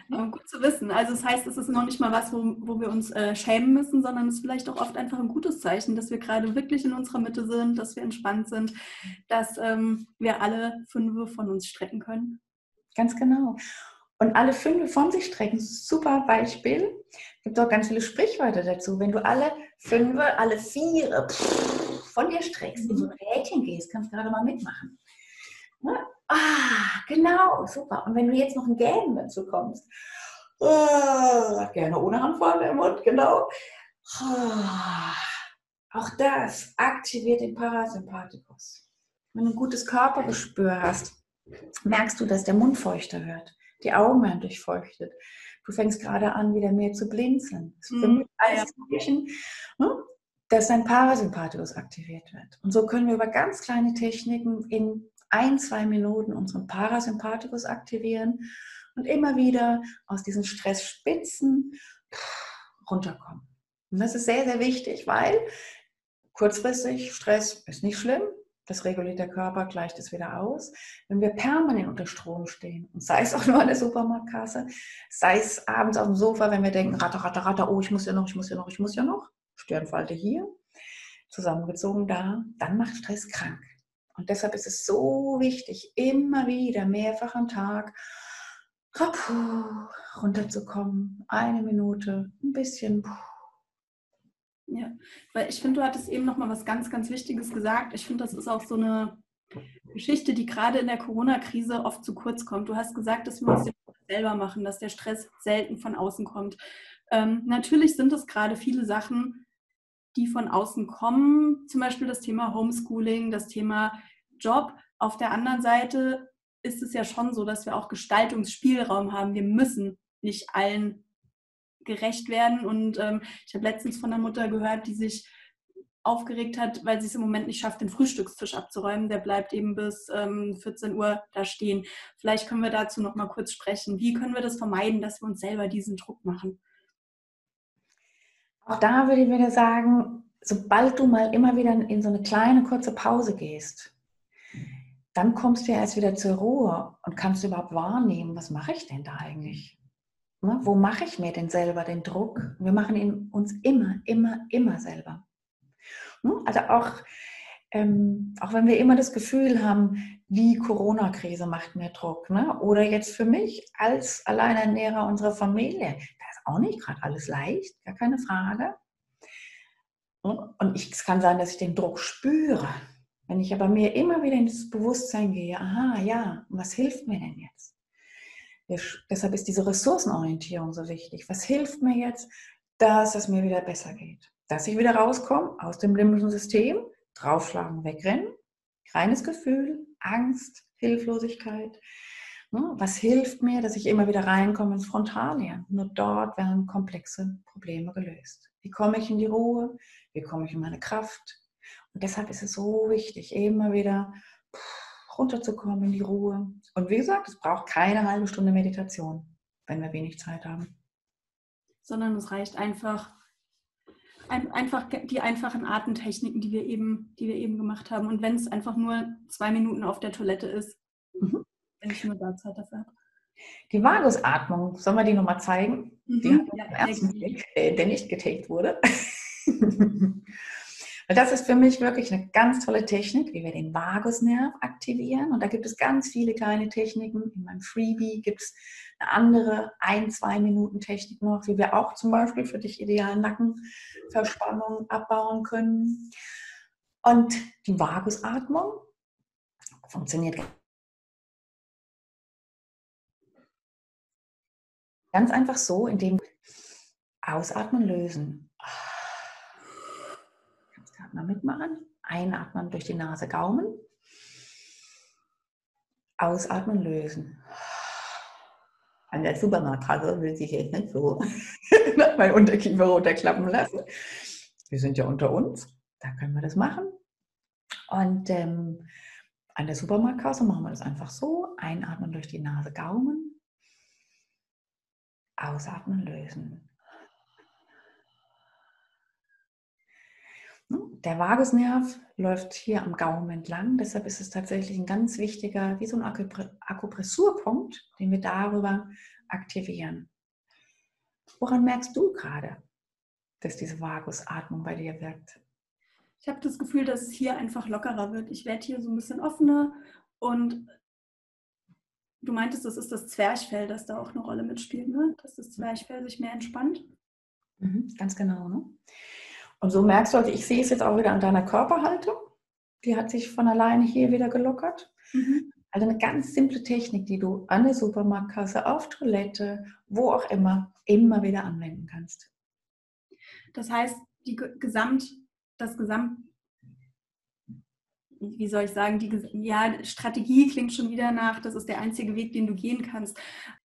Gut zu wissen. Also das heißt, es ist noch nicht mal was, wo, wo wir uns äh, schämen müssen, sondern es ist vielleicht auch oft einfach ein gutes Zeichen, dass wir gerade wirklich in unserer Mitte sind, dass wir entspannt sind, dass ähm, wir alle fünf von uns strecken können. Ganz genau. Und alle fünf von sich strecken, super Beispiel. Es gibt auch ganz viele Sprichwörter dazu. Wenn du alle fünf, alle vier von dir streckst, in so ein Rädchen gehst, kannst du gerade mal mitmachen. Ne? Ah, genau, super. Und wenn du jetzt noch ein Gähnen dazu kommst, oh, gerne ohne Hand vorne im Mund, genau. Oh, auch das aktiviert den Parasympathikus. Wenn du ein gutes Körpergespür hast, merkst du, dass der Mund feuchter wird, die Augen werden durchfeuchtet. Du fängst gerade an, wieder mehr zu blinzeln. Das ist für mhm. mich alles Zeichen, ne, dass dein Parasympathikus aktiviert wird. Und so können wir über ganz kleine Techniken in ein, zwei Minuten unseren Parasympathikus aktivieren und immer wieder aus diesen Stressspitzen runterkommen. Und das ist sehr, sehr wichtig, weil kurzfristig Stress ist nicht schlimm, Das reguliert der Körper, gleicht es wieder aus. Wenn wir permanent unter Strom stehen, und sei es auch nur an der Supermarktkasse, sei es abends auf dem Sofa, wenn wir denken, ratter, ratter, ratter, oh, ich muss ja noch, ich muss ja noch, ich muss ja noch, Stirnfalte hier, zusammengezogen da, dann macht Stress krank. Und deshalb ist es so wichtig, immer wieder, mehrfach am Tag, runterzukommen, eine Minute, ein bisschen ja, weil ich finde, du hattest eben noch mal was ganz, ganz Wichtiges gesagt. Ich finde, das ist auch so eine Geschichte, die gerade in der Corona-Krise oft zu kurz kommt. Du hast gesagt, dass wir uns selber machen, dass der Stress selten von außen kommt. Ähm, natürlich sind es gerade viele Sachen, die von außen kommen, zum Beispiel das Thema Homeschooling, das Thema Job. Auf der anderen Seite ist es ja schon so, dass wir auch Gestaltungsspielraum haben. Wir müssen nicht allen gerecht werden. Und ähm, ich habe letztens von einer Mutter gehört, die sich aufgeregt hat, weil sie es im Moment nicht schafft, den Frühstückstisch abzuräumen. Der bleibt eben bis ähm, 14 Uhr da stehen. Vielleicht können wir dazu noch mal kurz sprechen. Wie können wir das vermeiden, dass wir uns selber diesen Druck machen? Auch da würde ich wieder sagen, sobald du mal immer wieder in so eine kleine kurze Pause gehst, dann kommst du ja erst wieder zur Ruhe und kannst überhaupt wahrnehmen, was mache ich denn da eigentlich? Ne? Wo mache ich mir denn selber den Druck? Wir machen ihn uns immer, immer, immer selber. Ne? Also auch, ähm, auch wenn wir immer das Gefühl haben, die Corona-Krise macht mir Druck. Ne? Oder jetzt für mich als Alleinernährer unserer Familie, da ist auch nicht gerade alles leicht, gar keine Frage. Ne? Und ich, es kann sein, dass ich den Druck spüre. Wenn ich aber mir immer wieder in das Bewusstsein gehe, aha, ja, was hilft mir denn jetzt? Deshalb ist diese Ressourcenorientierung so wichtig. Was hilft mir jetzt, dass es mir wieder besser geht? Dass ich wieder rauskomme aus dem limbischen System, draufschlagen, wegrennen, reines Gefühl, Angst, Hilflosigkeit. Ne, was hilft mir, dass ich immer wieder reinkomme ins Frontalhirn? Nur dort werden komplexe Probleme gelöst. Wie komme ich in die Ruhe? Wie komme ich in meine Kraft? Und deshalb ist es so wichtig, immer wieder runterzukommen in die Ruhe. Und wie gesagt, es braucht keine halbe Stunde Meditation, wenn wir wenig Zeit haben. Sondern es reicht einfach, ein, einfach die einfachen Atemtechniken, die wir eben, die wir eben gemacht haben. Und wenn es einfach nur zwei Minuten auf der Toilette ist, mhm. wenn ich nur da Zeit dafür habe. Die Vagusatmung, sollen wir die nochmal zeigen? Mhm. Die hat ja, ersten Blick, äh, der nicht getaked wurde. Weil das ist für mich wirklich eine ganz tolle Technik, wie wir den Vagusnerv aktivieren. Und da gibt es ganz viele kleine Techniken. In meinem Freebie gibt es eine andere ein, zwei Minuten Technik noch, wie wir auch zum Beispiel für dich idealen Nackenverspannung abbauen können. Und die Vagusatmung funktioniert ganz einfach so, indem Ausatmen lösen mal mitmachen. Einatmen durch die Nase, Gaumen. Ausatmen, lösen. An der Supermarktkasse will sich jetzt nicht so mein Unterkiefer runterklappen lassen. Wir sind ja unter uns, da können wir das machen. Und ähm, an der Supermarktkasse machen wir das einfach so. Einatmen durch die Nase, Gaumen. Ausatmen, lösen. Der Vagusnerv läuft hier am Gaumen entlang, deshalb ist es tatsächlich ein ganz wichtiger, wie so ein Akupressurpunkt, den wir darüber aktivieren. Woran merkst du gerade, dass diese Vagusatmung bei dir wirkt? Ich habe das Gefühl, dass es hier einfach lockerer wird. Ich werde hier so ein bisschen offener und du meintest, das ist das Zwerchfell, das da auch eine Rolle mitspielt, ne? dass das Zwerchfell sich mehr entspannt. Mhm, ganz genau. Ne? Und so merkst du, also ich sehe es jetzt auch wieder an deiner Körperhaltung. Die hat sich von alleine hier wieder gelockert. Mhm. Also eine ganz simple Technik, die du an der Supermarktkasse, auf Toilette, wo auch immer, immer wieder anwenden kannst. Das heißt, die Gesamt, das Gesamt, wie soll ich sagen, die ja, Strategie klingt schon wieder nach, das ist der einzige Weg, den du gehen kannst.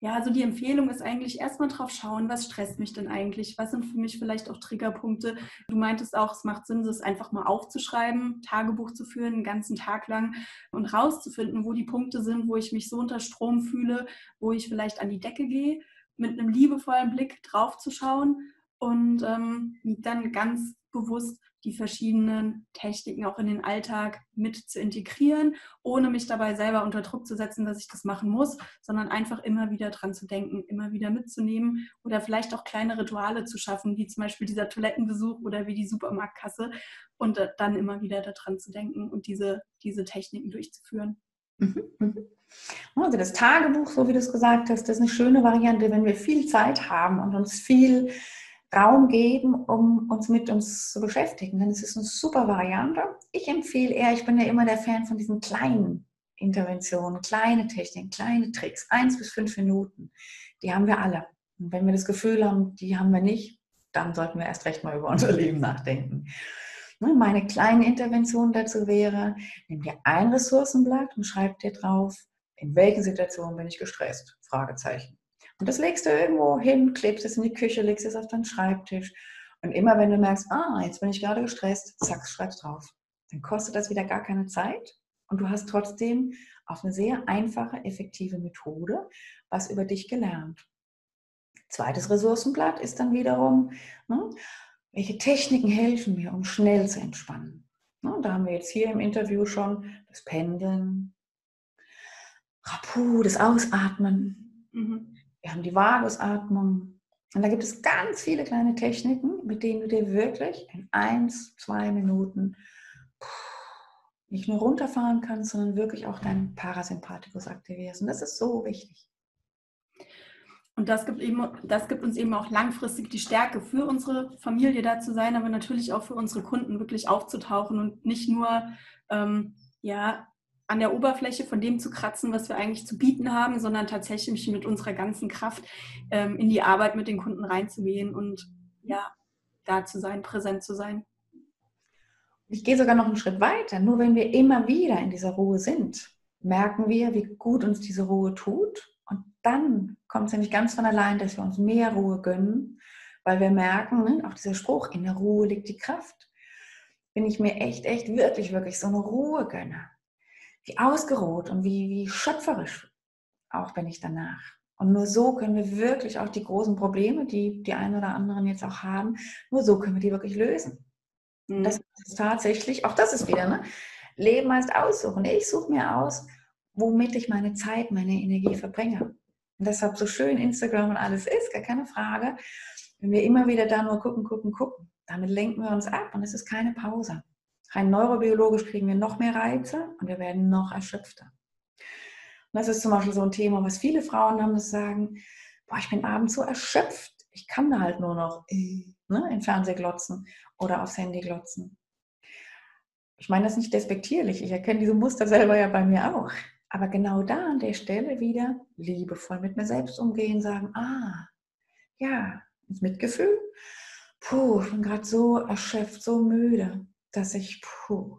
Ja, also die Empfehlung ist eigentlich erstmal drauf schauen, was stresst mich denn eigentlich? Was sind für mich vielleicht auch Triggerpunkte? Du meintest auch, es macht Sinn, das einfach mal aufzuschreiben, Tagebuch zu führen, einen ganzen Tag lang und rauszufinden, wo die Punkte sind, wo ich mich so unter Strom fühle, wo ich vielleicht an die Decke gehe, mit einem liebevollen Blick drauf zu schauen und ähm, dann ganz bewusst die verschiedenen Techniken auch in den Alltag mit zu integrieren, ohne mich dabei selber unter Druck zu setzen, dass ich das machen muss, sondern einfach immer wieder dran zu denken, immer wieder mitzunehmen oder vielleicht auch kleine Rituale zu schaffen, wie zum Beispiel dieser Toilettenbesuch oder wie die Supermarktkasse und dann immer wieder daran zu denken und diese, diese Techniken durchzuführen. Mhm, mhm. Also das Tagebuch, so wie du es gesagt hast, das ist eine schöne Variante, wenn wir viel Zeit haben und uns viel Raum geben, um uns mit uns zu beschäftigen. Denn es ist eine super Variante. Ich empfehle eher, ich bin ja immer der Fan von diesen kleinen Interventionen, kleine Techniken, kleine Tricks, eins bis fünf Minuten. Die haben wir alle. Und wenn wir das Gefühl haben, die haben wir nicht, dann sollten wir erst recht mal über unser Leben nachdenken. Ne, meine kleine Intervention dazu wäre, nimm dir ein Ressourcenblatt und schreib dir drauf, in welchen Situationen bin ich gestresst? Fragezeichen. Und das legst du irgendwo hin, klebst es in die Küche, legst es auf deinen Schreibtisch. Und immer wenn du merkst, ah, jetzt bin ich gerade gestresst, zack, schreibst drauf. Dann kostet das wieder gar keine Zeit und du hast trotzdem auf eine sehr einfache, effektive Methode was über dich gelernt. Zweites Ressourcenblatt ist dann wiederum, ne, welche Techniken helfen mir, um schnell zu entspannen. Ne, da haben wir jetzt hier im Interview schon das Pendeln, Rapu, das Ausatmen. Mhm. Wir haben die Vagusatmung. Und da gibt es ganz viele kleine Techniken, mit denen du dir wirklich in eins, zwei Minuten nicht nur runterfahren kannst, sondern wirklich auch deinen Parasympathikus aktivierst. Und das ist so wichtig. Und das gibt, eben, das gibt uns eben auch langfristig die Stärke für unsere Familie da zu sein, aber natürlich auch für unsere Kunden wirklich aufzutauchen und nicht nur ähm, ja, an der Oberfläche von dem zu kratzen, was wir eigentlich zu bieten haben, sondern tatsächlich mit unserer ganzen Kraft ähm, in die Arbeit mit den Kunden reinzugehen und ja, da zu sein, präsent zu sein. Ich gehe sogar noch einen Schritt weiter. Nur wenn wir immer wieder in dieser Ruhe sind, merken wir, wie gut uns diese Ruhe tut. Und dann kommt es nämlich ganz von allein, dass wir uns mehr Ruhe gönnen, weil wir merken, ne, auch dieser Spruch, in der Ruhe liegt die Kraft. Wenn ich mir echt, echt, wirklich, wirklich so eine Ruhe gönne, wie ausgeruht und wie, wie schöpferisch auch bin ich danach. Und nur so können wir wirklich auch die großen Probleme, die die einen oder anderen jetzt auch haben, nur so können wir die wirklich lösen. Mhm. Das ist tatsächlich, auch das ist wieder, ne? Leben heißt aussuchen. Ich suche mir aus, womit ich meine Zeit, meine Energie verbringe. Und deshalb so schön Instagram und alles ist, gar keine Frage. Wenn wir immer wieder da nur gucken, gucken, gucken, damit lenken wir uns ab und es ist keine Pause. Rein neurobiologisch kriegen wir noch mehr Reize und wir werden noch erschöpfter. Und das ist zum Beispiel so ein Thema, was viele Frauen haben, das sagen, boah, ich bin abends so erschöpft, ich kann da halt nur noch äh, ne, in Fernseh glotzen oder aufs Handy glotzen. Ich meine das nicht despektierlich, ich erkenne diese Muster selber ja bei mir auch. Aber genau da an der Stelle wieder liebevoll mit mir selbst umgehen, sagen, ah, ja, ins Mitgefühl. Puh, ich bin gerade so erschöpft, so müde dass ich, puh,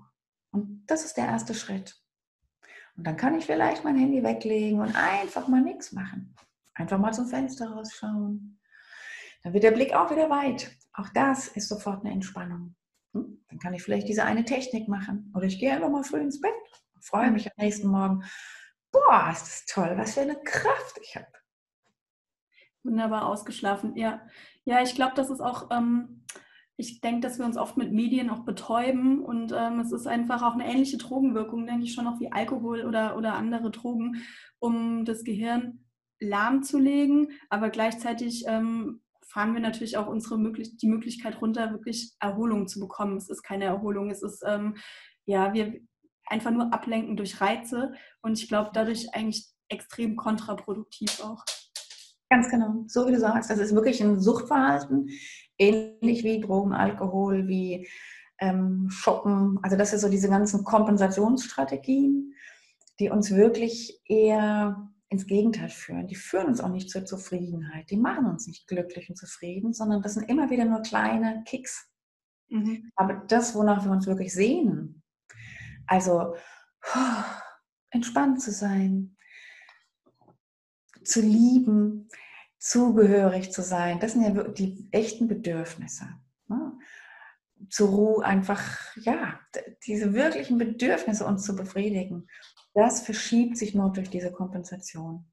und das ist der erste Schritt. Und dann kann ich vielleicht mein Handy weglegen und einfach mal nichts machen. Einfach mal zum Fenster rausschauen. Dann wird der Blick auch wieder weit. Auch das ist sofort eine Entspannung. Hm? Dann kann ich vielleicht diese eine Technik machen. Oder ich gehe einfach mal früh ins Bett und freue mich am nächsten Morgen. Boah, ist das toll, was für eine Kraft ich habe. Wunderbar ausgeschlafen, ja. Ja, ich glaube, das ist auch ähm, ich denke, dass wir uns oft mit Medien auch betäuben und ähm, es ist einfach auch eine ähnliche Drogenwirkung, denke ich schon, auch wie Alkohol oder, oder andere Drogen, um das Gehirn lahmzulegen, aber gleichzeitig ähm, fahren wir natürlich auch unsere möglich die Möglichkeit runter, wirklich Erholung zu bekommen. Es ist keine Erholung, es ist ähm, ja, wir einfach nur ablenken durch Reize und ich glaube, dadurch eigentlich extrem kontraproduktiv auch. Ganz genau, so wie du sagst, das ist wirklich ein Suchtverhalten, ähnlich wie Drogen, Alkohol, wie ähm, Shoppen. Also das sind so diese ganzen Kompensationsstrategien, die uns wirklich eher ins Gegenteil führen. Die führen uns auch nicht zur Zufriedenheit. Die machen uns nicht glücklich und zufrieden, sondern das sind immer wieder nur kleine Kicks. Mhm. Aber das, wonach wir uns wirklich sehnen, also entspannt zu sein, zu lieben, zugehörig zu sein, das sind ja die echten Bedürfnisse. Ne? Zur Ruhe einfach, ja, diese wirklichen Bedürfnisse uns zu befriedigen, das verschiebt sich nur durch diese Kompensation.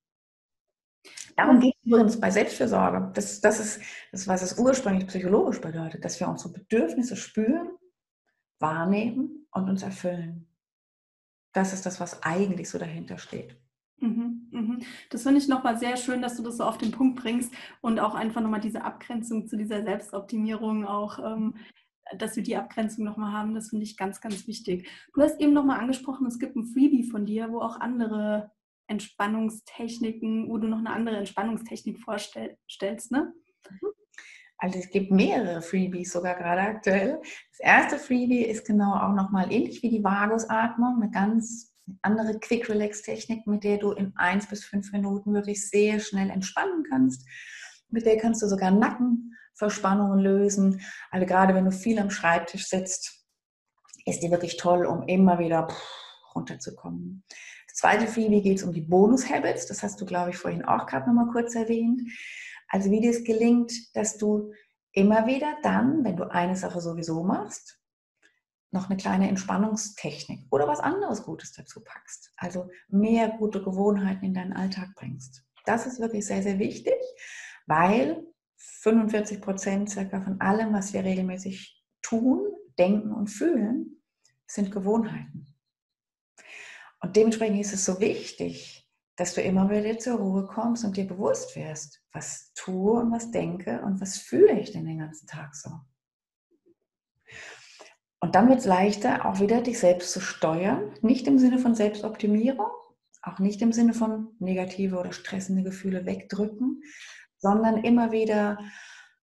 Darum geht es übrigens bei Selbstfürsorge. Das, das ist das, was es ursprünglich psychologisch bedeutet, dass wir unsere Bedürfnisse spüren, wahrnehmen und uns erfüllen. Das ist das, was eigentlich so dahinter steht. Das finde ich nochmal sehr schön, dass du das so auf den Punkt bringst und auch einfach nochmal diese Abgrenzung zu dieser Selbstoptimierung auch, ähm, dass wir die Abgrenzung nochmal haben, das finde ich ganz, ganz wichtig. Du hast eben nochmal angesprochen, es gibt ein Freebie von dir, wo auch andere Entspannungstechniken, wo du noch eine andere Entspannungstechnik vorstellst, ne? Mhm. Also es gibt mehrere Freebies sogar gerade aktuell. Das erste Freebie ist genau auch nochmal ähnlich wie die Vagusatmung, eine ganz andere Quick Relax Technik, mit der du in eins bis fünf Minuten wirklich sehr schnell entspannen kannst. Mit der kannst du sogar Nackenverspannungen lösen. Also gerade wenn du viel am Schreibtisch sitzt, ist die wirklich toll, um immer wieder runterzukommen. Das zweite Freebie geht es um die Bonus-Habits. Das hast du, glaube ich, vorhin auch gerade nochmal kurz erwähnt. Also wie dir es gelingt, dass du immer wieder dann, wenn du eine Sache sowieso machst, noch eine kleine Entspannungstechnik oder was anderes Gutes dazu packst. Also mehr gute Gewohnheiten in deinen Alltag bringst. Das ist wirklich sehr, sehr wichtig, weil 45 Prozent circa von allem, was wir regelmäßig tun, denken und fühlen, sind Gewohnheiten. Und dementsprechend ist es so wichtig, dass du immer wieder zur Ruhe kommst und dir bewusst wirst, was tue und was denke und was fühle ich denn den ganzen Tag so. Und dann wird es leichter, auch wieder dich selbst zu steuern, nicht im Sinne von Selbstoptimierung, auch nicht im Sinne von negative oder stressende Gefühle wegdrücken, sondern immer wieder,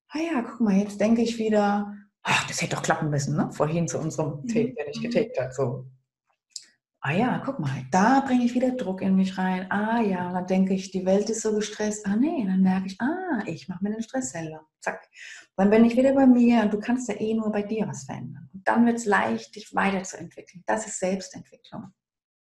ah ja, guck mal, jetzt denke ich wieder, ach, das hätte doch klappen müssen, ne? Vorhin zu unserem mhm. Take, der nicht getaked hat. So, ah ja, guck mal, da bringe ich wieder Druck in mich rein. Ah ja, dann denke ich, die Welt ist so gestresst. Ah nee, dann merke ich, ah, ich mache mir den Stress selber. Zack. Dann bin ich wieder bei mir und du kannst ja eh nur bei dir was verändern. Und dann wird es leicht, dich weiterzuentwickeln. Das ist Selbstentwicklung.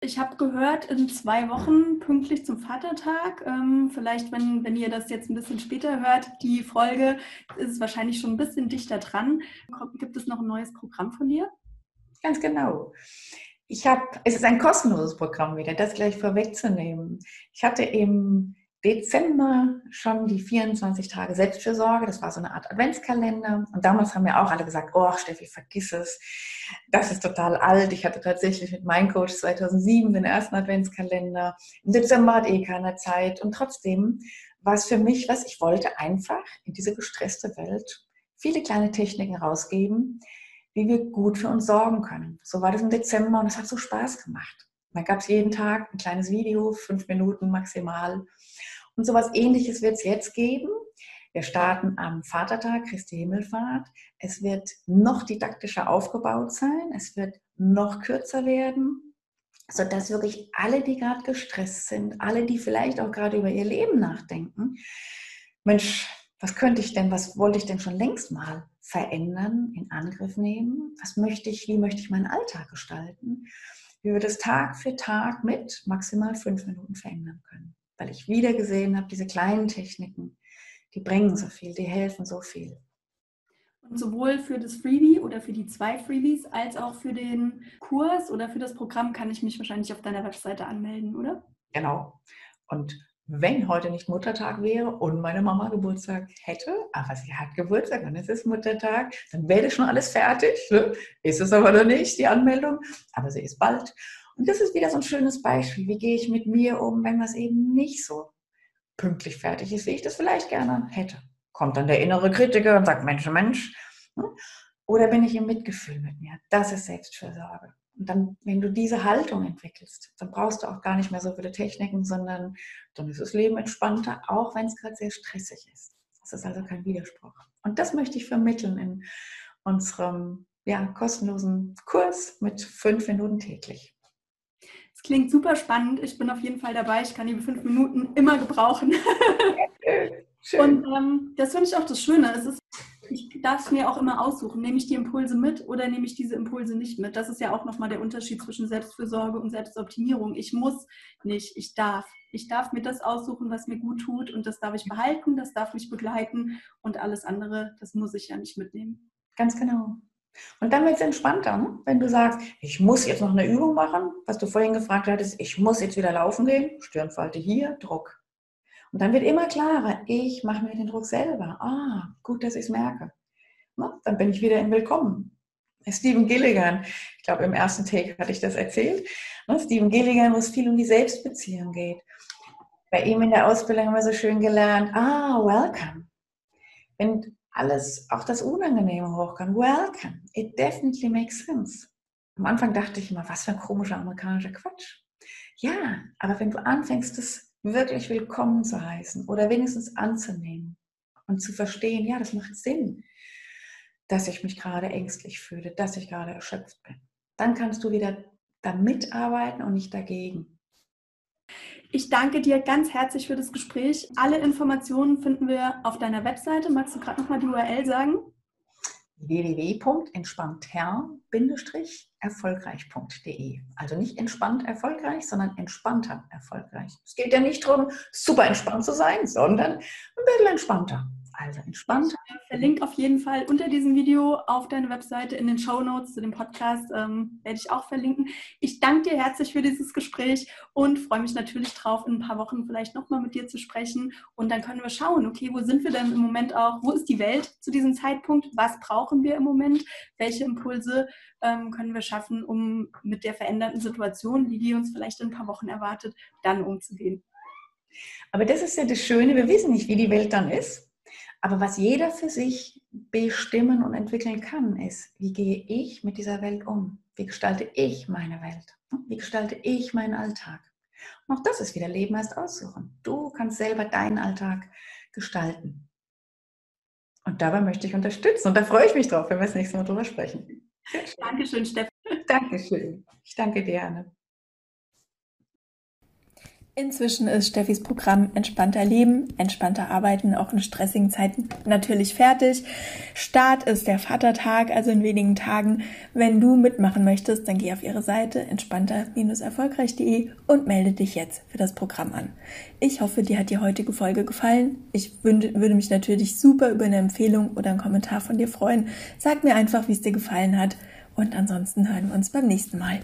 Ich habe gehört, in zwei Wochen pünktlich zum Vatertag, ähm, vielleicht wenn, wenn ihr das jetzt ein bisschen später hört, die Folge ist wahrscheinlich schon ein bisschen dichter dran. Gibt es noch ein neues Programm von dir? Ganz genau. Ich habe, es ist ein kostenloses Programm wieder, das gleich vorwegzunehmen. Ich hatte im Dezember schon die 24 Tage Selbstfürsorge. Das war so eine Art Adventskalender. Und damals haben mir auch alle gesagt, oh Steffi, vergiss es. Das ist total alt. Ich hatte tatsächlich mit meinem Coach 2007 den ersten Adventskalender. Im Dezember hat eh keiner Zeit. Und trotzdem war es für mich was, ich wollte einfach in diese gestresste Welt viele kleine Techniken rausgeben, wie wir gut für uns sorgen können. So war das im Dezember und es hat so Spaß gemacht. Dann gab es jeden Tag ein kleines Video, fünf Minuten maximal. Und so etwas ähnliches wird es jetzt geben. Wir starten am Vatertag, Christi Himmelfahrt. Es wird noch didaktischer aufgebaut sein. Es wird noch kürzer werden, sodass wirklich alle, die gerade gestresst sind, alle, die vielleicht auch gerade über ihr Leben nachdenken, Mensch, was könnte ich denn, was wollte ich denn schon längst mal verändern, in Angriff nehmen? Was möchte ich, wie möchte ich meinen Alltag gestalten? Wie wir das Tag für Tag mit maximal fünf Minuten verändern können. Weil ich wieder gesehen habe, diese kleinen Techniken, die bringen so viel, die helfen so viel. Und sowohl für das Freebie oder für die zwei Freebies als auch für den Kurs oder für das Programm kann ich mich wahrscheinlich auf deiner Webseite anmelden, oder? Genau. Und wenn heute nicht Muttertag wäre und meine Mama Geburtstag hätte, aber sie hat Geburtstag und es ist Muttertag, dann wäre schon alles fertig. Ne? Ist es aber noch nicht, die Anmeldung, aber sie ist bald. Und das ist wieder so ein schönes Beispiel. Wie gehe ich mit mir um, wenn was eben nicht so pünktlich fertig ist, wie ich das vielleicht gerne hätte? Kommt dann der innere Kritiker und sagt, Mensch, Mensch. Ne? Oder bin ich im Mitgefühl mit mir? Das ist Selbstfürsorge. Und dann, wenn du diese Haltung entwickelst, dann brauchst du auch gar nicht mehr so viele Techniken, sondern dann ist das Leben entspannter, auch wenn es gerade sehr stressig ist. Das ist also kein Widerspruch. Und das möchte ich vermitteln in unserem ja, kostenlosen Kurs mit fünf Minuten täglich. Es klingt super spannend. Ich bin auf jeden Fall dabei. Ich kann die fünf Minuten immer gebrauchen. Schön. Und ähm, das finde ich auch das Schöne. Es ist ich darf es mir auch immer aussuchen. Nehme ich die Impulse mit oder nehme ich diese Impulse nicht mit? Das ist ja auch nochmal der Unterschied zwischen Selbstfürsorge und Selbstoptimierung. Ich muss nicht, ich darf. Ich darf mir das aussuchen, was mir gut tut und das darf ich behalten, das darf mich begleiten und alles andere, das muss ich ja nicht mitnehmen. Ganz genau. Und dann wird es entspannter, ne? wenn du sagst, ich muss jetzt noch eine Übung machen, was du vorhin gefragt hattest, ich muss jetzt wieder laufen gehen, Stirnfalte hier, Druck. Und dann wird immer klarer, ich mache mir den Druck selber. Ah, gut, dass ich es merke. Na, dann bin ich wieder im Willkommen. Stephen Gilligan, ich glaube im ersten Take hatte ich das erzählt, ne, Stephen Gilligan, wo es viel um die Selbstbeziehung geht. Bei ihm in der Ausbildung haben wir so schön gelernt, ah, welcome. Wenn alles, auch das Unangenehme hochkommt, welcome. It definitely makes sense. Am Anfang dachte ich immer, was für ein komischer amerikanischer Quatsch. Ja, aber wenn du anfängst, das wirklich willkommen zu heißen oder wenigstens anzunehmen und zu verstehen, ja, das macht Sinn, dass ich mich gerade ängstlich fühle, dass ich gerade erschöpft bin. Dann kannst du wieder da mitarbeiten und nicht dagegen. Ich danke dir ganz herzlich für das Gespräch. Alle Informationen finden wir auf deiner Webseite. Magst du gerade nochmal die URL sagen? www.entspannter-erfolgreich.de. Also nicht entspannt erfolgreich, sondern entspannter erfolgreich. Es geht ja nicht darum, super entspannt zu sein, sondern ein bisschen entspannter. Also entspannt. Ich verlinke auf jeden Fall unter diesem Video auf deine Webseite in den Show Notes zu dem Podcast, ähm, werde ich auch verlinken. Ich danke dir herzlich für dieses Gespräch und freue mich natürlich drauf, in ein paar Wochen vielleicht nochmal mit dir zu sprechen. Und dann können wir schauen, okay, wo sind wir denn im Moment auch? Wo ist die Welt zu diesem Zeitpunkt? Was brauchen wir im Moment? Welche Impulse ähm, können wir schaffen, um mit der veränderten Situation, die die uns vielleicht in ein paar Wochen erwartet, dann umzugehen? Aber das ist ja das Schöne, wir wissen nicht, wie die Welt dann ist. Aber was jeder für sich bestimmen und entwickeln kann, ist, wie gehe ich mit dieser Welt um? Wie gestalte ich meine Welt? Wie gestalte ich meinen Alltag? Und auch das ist wieder Leben erst aussuchen. Du kannst selber deinen Alltag gestalten. Und dabei möchte ich unterstützen. Und da freue ich mich drauf, wenn wir das nächste Mal drüber sprechen. Dankeschön, Steffen. Dankeschön. Ich danke dir, Anne. Inzwischen ist Steffis Programm Entspannter Leben, entspannter Arbeiten auch in stressigen Zeiten natürlich fertig. Start ist der Vatertag, also in wenigen Tagen. Wenn du mitmachen möchtest, dann geh auf ihre Seite entspannter-erfolgreich.de und melde dich jetzt für das Programm an. Ich hoffe, dir hat die heutige Folge gefallen. Ich würde mich natürlich super über eine Empfehlung oder einen Kommentar von dir freuen. Sag mir einfach, wie es dir gefallen hat und ansonsten hören wir uns beim nächsten Mal.